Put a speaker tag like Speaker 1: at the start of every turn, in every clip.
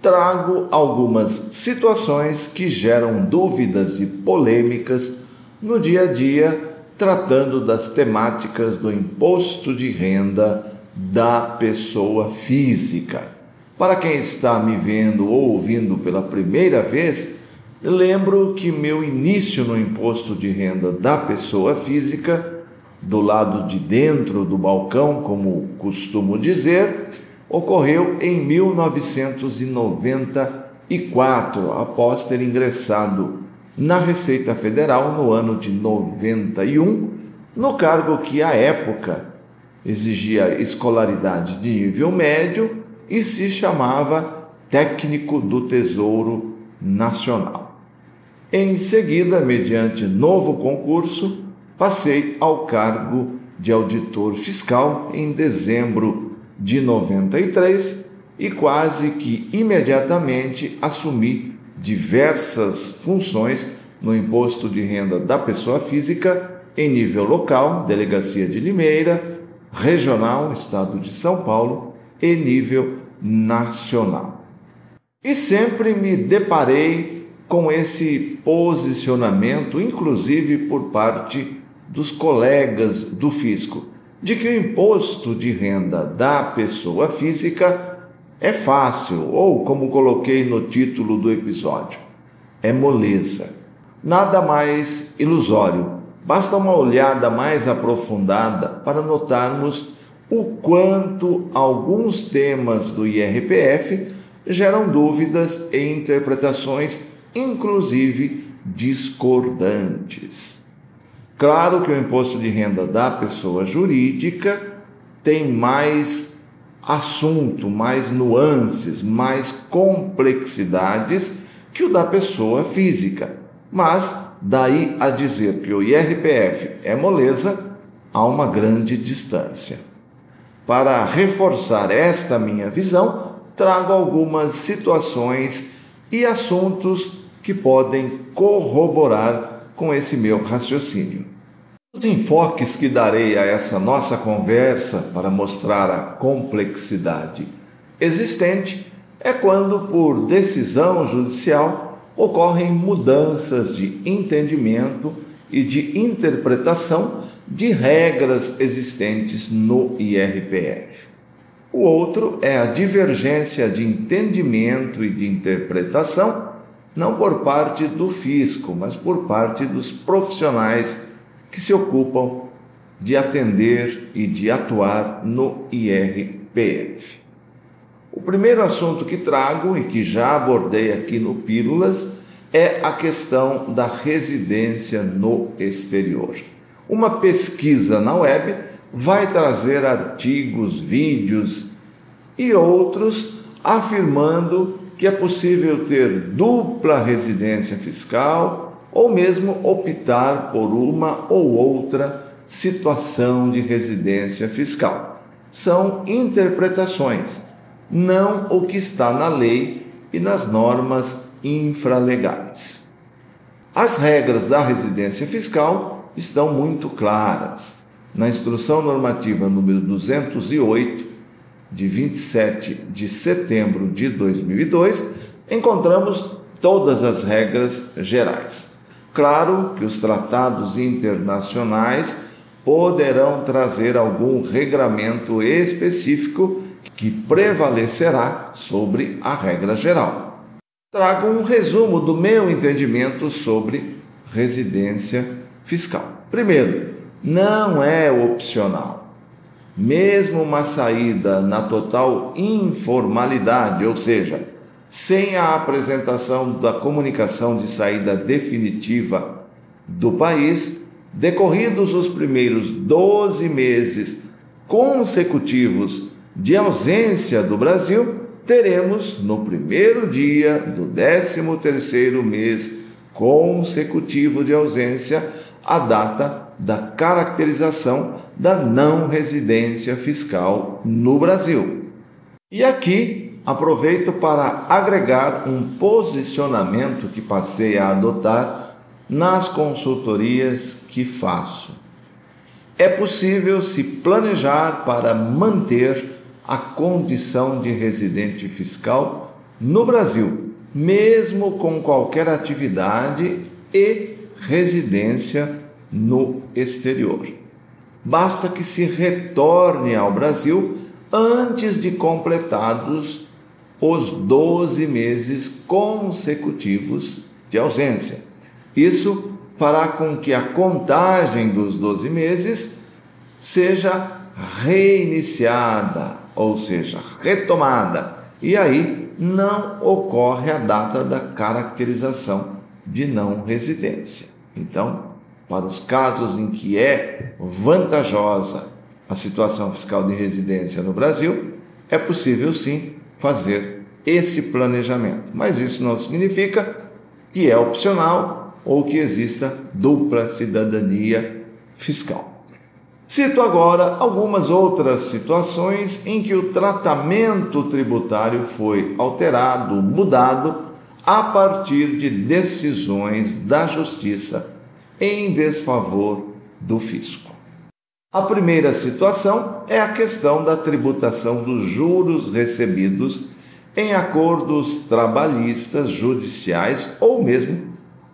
Speaker 1: trago algumas situações que geram dúvidas e polêmicas no dia a dia, tratando das temáticas do imposto de renda da pessoa física. Para quem está me vendo ou ouvindo pela primeira vez, lembro que meu início no imposto de renda da pessoa física, do lado de dentro do balcão, como costumo dizer, ocorreu em 1994, após ter ingressado na Receita Federal no ano de 91, no cargo que à época exigia escolaridade de nível médio e se chamava Técnico do Tesouro Nacional. Em seguida, mediante novo concurso, passei ao cargo de auditor fiscal em dezembro de 93 e quase que imediatamente assumi diversas funções no imposto de renda da pessoa física em nível local, Delegacia de Limeira, regional, Estado de São Paulo e nível nacional. E sempre me deparei com esse posicionamento, inclusive por parte dos colegas do fisco de que o imposto de renda da pessoa física é fácil, ou como coloquei no título do episódio, é moleza. Nada mais ilusório. Basta uma olhada mais aprofundada para notarmos o quanto alguns temas do IRPF geram dúvidas e interpretações, inclusive discordantes. Claro que o imposto de renda da pessoa jurídica tem mais assunto, mais nuances, mais complexidades que o da pessoa física. Mas daí a dizer que o IRPF é moleza, há uma grande distância. Para reforçar esta minha visão, trago algumas situações e assuntos que podem corroborar com esse meu raciocínio. Os enfoques que darei a essa nossa conversa para mostrar a complexidade existente é quando, por decisão judicial, ocorrem mudanças de entendimento e de interpretação de regras existentes no IRPF. O outro é a divergência de entendimento e de interpretação, não por parte do fisco, mas por parte dos profissionais que se ocupam de atender e de atuar no IRPF. O primeiro assunto que trago e que já abordei aqui no Pílulas é a questão da residência no exterior. Uma pesquisa na web vai trazer artigos, vídeos e outros afirmando que é possível ter dupla residência fiscal ou mesmo optar por uma ou outra situação de residência fiscal. São interpretações, não o que está na lei e nas normas infralegais. As regras da residência fiscal estão muito claras. Na Instrução Normativa número 208, de 27 de setembro de 2002, encontramos todas as regras gerais. Claro que os tratados internacionais poderão trazer algum regramento específico que prevalecerá sobre a regra geral. Trago um resumo do meu entendimento sobre residência fiscal. Primeiro, não é opcional. Mesmo uma saída na total informalidade, ou seja, sem a apresentação da comunicação de saída definitiva do país, decorridos os primeiros 12 meses consecutivos de ausência do Brasil, teremos no primeiro dia do 13 terceiro mês consecutivo de ausência a data da caracterização da não residência fiscal no Brasil. E aqui aproveito para agregar um posicionamento que passei a adotar nas consultorias que faço. É possível se planejar para manter a condição de residente fiscal no Brasil, mesmo com qualquer atividade e residência no exterior. Basta que se retorne ao Brasil antes de completados os 12 meses consecutivos de ausência. Isso fará com que a contagem dos 12 meses seja reiniciada, ou seja, retomada, e aí não ocorre a data da caracterização de não residência. Então, para os casos em que é vantajosa a situação fiscal de residência no Brasil, é possível sim fazer esse planejamento. Mas isso não significa que é opcional ou que exista dupla cidadania fiscal. Cito agora algumas outras situações em que o tratamento tributário foi alterado, mudado, a partir de decisões da Justiça em desfavor do fisco. A primeira situação é a questão da tributação dos juros recebidos em acordos trabalhistas, judiciais ou mesmo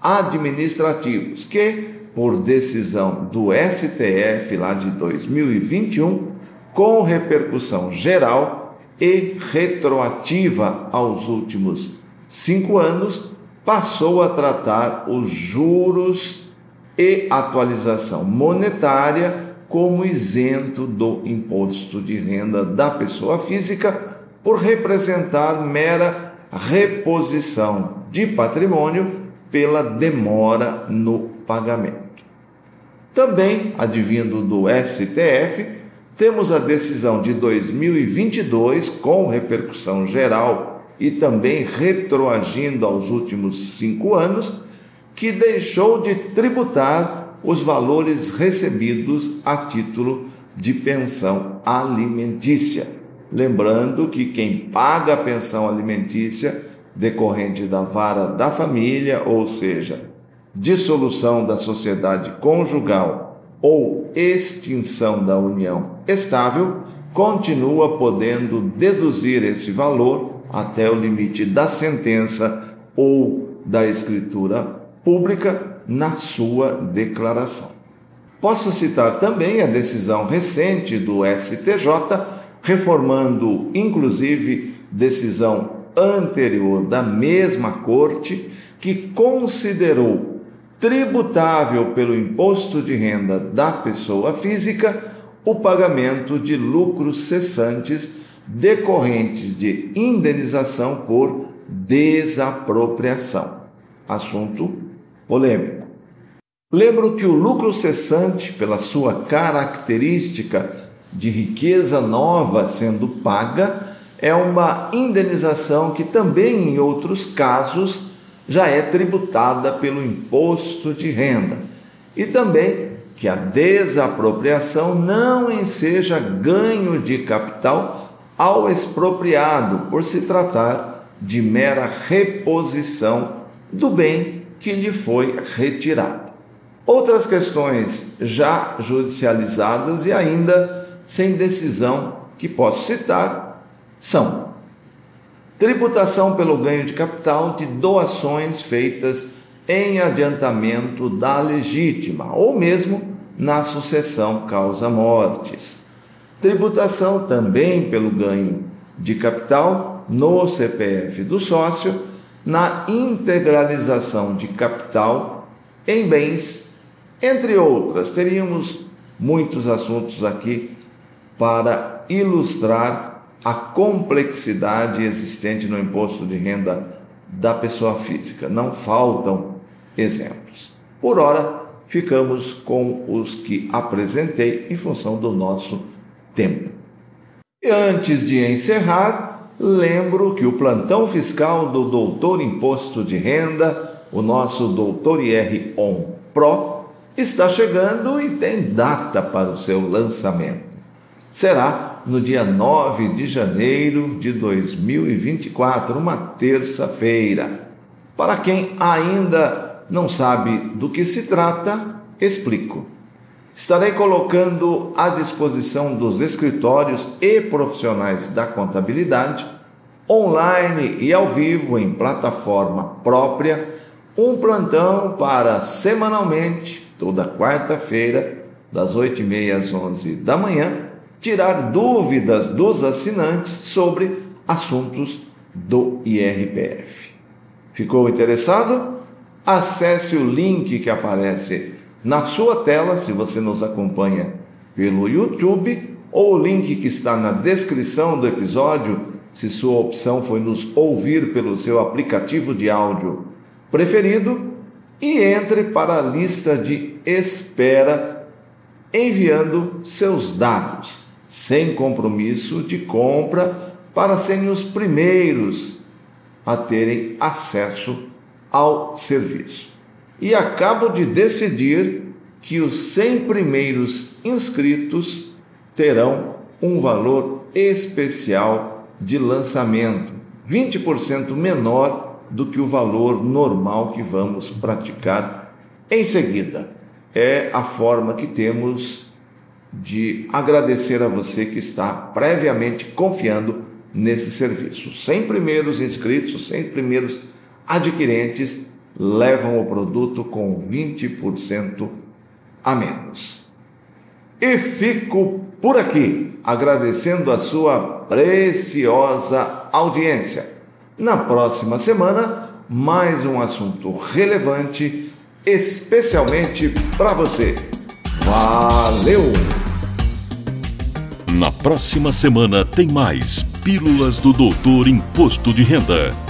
Speaker 1: administrativos, que, por decisão do STF lá de 2021, com repercussão geral e retroativa aos últimos cinco anos, passou a tratar os juros e atualização monetária como isento do imposto de renda da pessoa física por representar mera reposição de patrimônio pela demora no pagamento. Também, advindo do STF, temos a decisão de 2022 com repercussão geral e também retroagindo aos últimos cinco anos que deixou de tributar os valores recebidos a título de pensão alimentícia. Lembrando que quem paga a pensão alimentícia decorrente da vara da família, ou seja, dissolução da sociedade conjugal ou extinção da união estável, continua podendo deduzir esse valor até o limite da sentença ou da escritura pública na sua declaração. Posso citar também a decisão recente do STJ, reformando inclusive decisão anterior da mesma corte, que considerou tributável pelo imposto de renda da pessoa física o pagamento de lucros cessantes decorrentes de indenização por desapropriação. Assunto polêmico. Lembro que o lucro cessante, pela sua característica de riqueza nova sendo paga, é uma indenização que também, em outros casos, já é tributada pelo imposto de renda. E também que a desapropriação não enseja ganho de capital ao expropriado, por se tratar de mera reposição do bem que lhe foi retirado. Outras questões já judicializadas e ainda sem decisão que posso citar são tributação pelo ganho de capital de doações feitas em adiantamento da legítima ou mesmo na sucessão causa-mortes. Tributação também pelo ganho de capital no CPF do sócio na integralização de capital em bens, entre outras. Teríamos muitos assuntos aqui para ilustrar a complexidade existente no imposto de renda da pessoa física. Não faltam exemplos. Por ora, ficamos com os que apresentei em função do nosso tempo. E antes de encerrar, lembro que o plantão fiscal do Doutor Imposto de Renda, o nosso Doutor IR On Pro, está chegando e tem data para o seu lançamento. Será no dia 9 de janeiro de 2024, uma terça-feira. Para quem ainda não sabe do que se trata, explico. Estarei colocando à disposição dos escritórios e profissionais da contabilidade, online e ao vivo em plataforma própria, um plantão para semanalmente, toda quarta-feira, das 8h30 às 11 da manhã, tirar dúvidas dos assinantes sobre assuntos do IRPF. Ficou interessado? Acesse o link que aparece na sua tela, se você nos acompanha pelo YouTube, ou o link que está na descrição do episódio, se sua opção foi nos ouvir pelo seu aplicativo de áudio preferido, e entre para a lista de espera enviando seus dados, sem compromisso de compra, para serem os primeiros a terem acesso ao serviço e acabo de decidir que os 100 primeiros inscritos terão um valor especial de lançamento, 20% menor do que o valor normal que vamos praticar em seguida. É a forma que temos de agradecer a você que está previamente confiando nesse serviço. 100 primeiros inscritos, 100 primeiros adquirentes levam o produto com 20% a menos. E fico por aqui, agradecendo a sua preciosa audiência. Na próxima semana, mais um assunto relevante, especialmente para você. Valeu!
Speaker 2: Na próxima semana tem mais Pílulas do Doutor Imposto de Renda.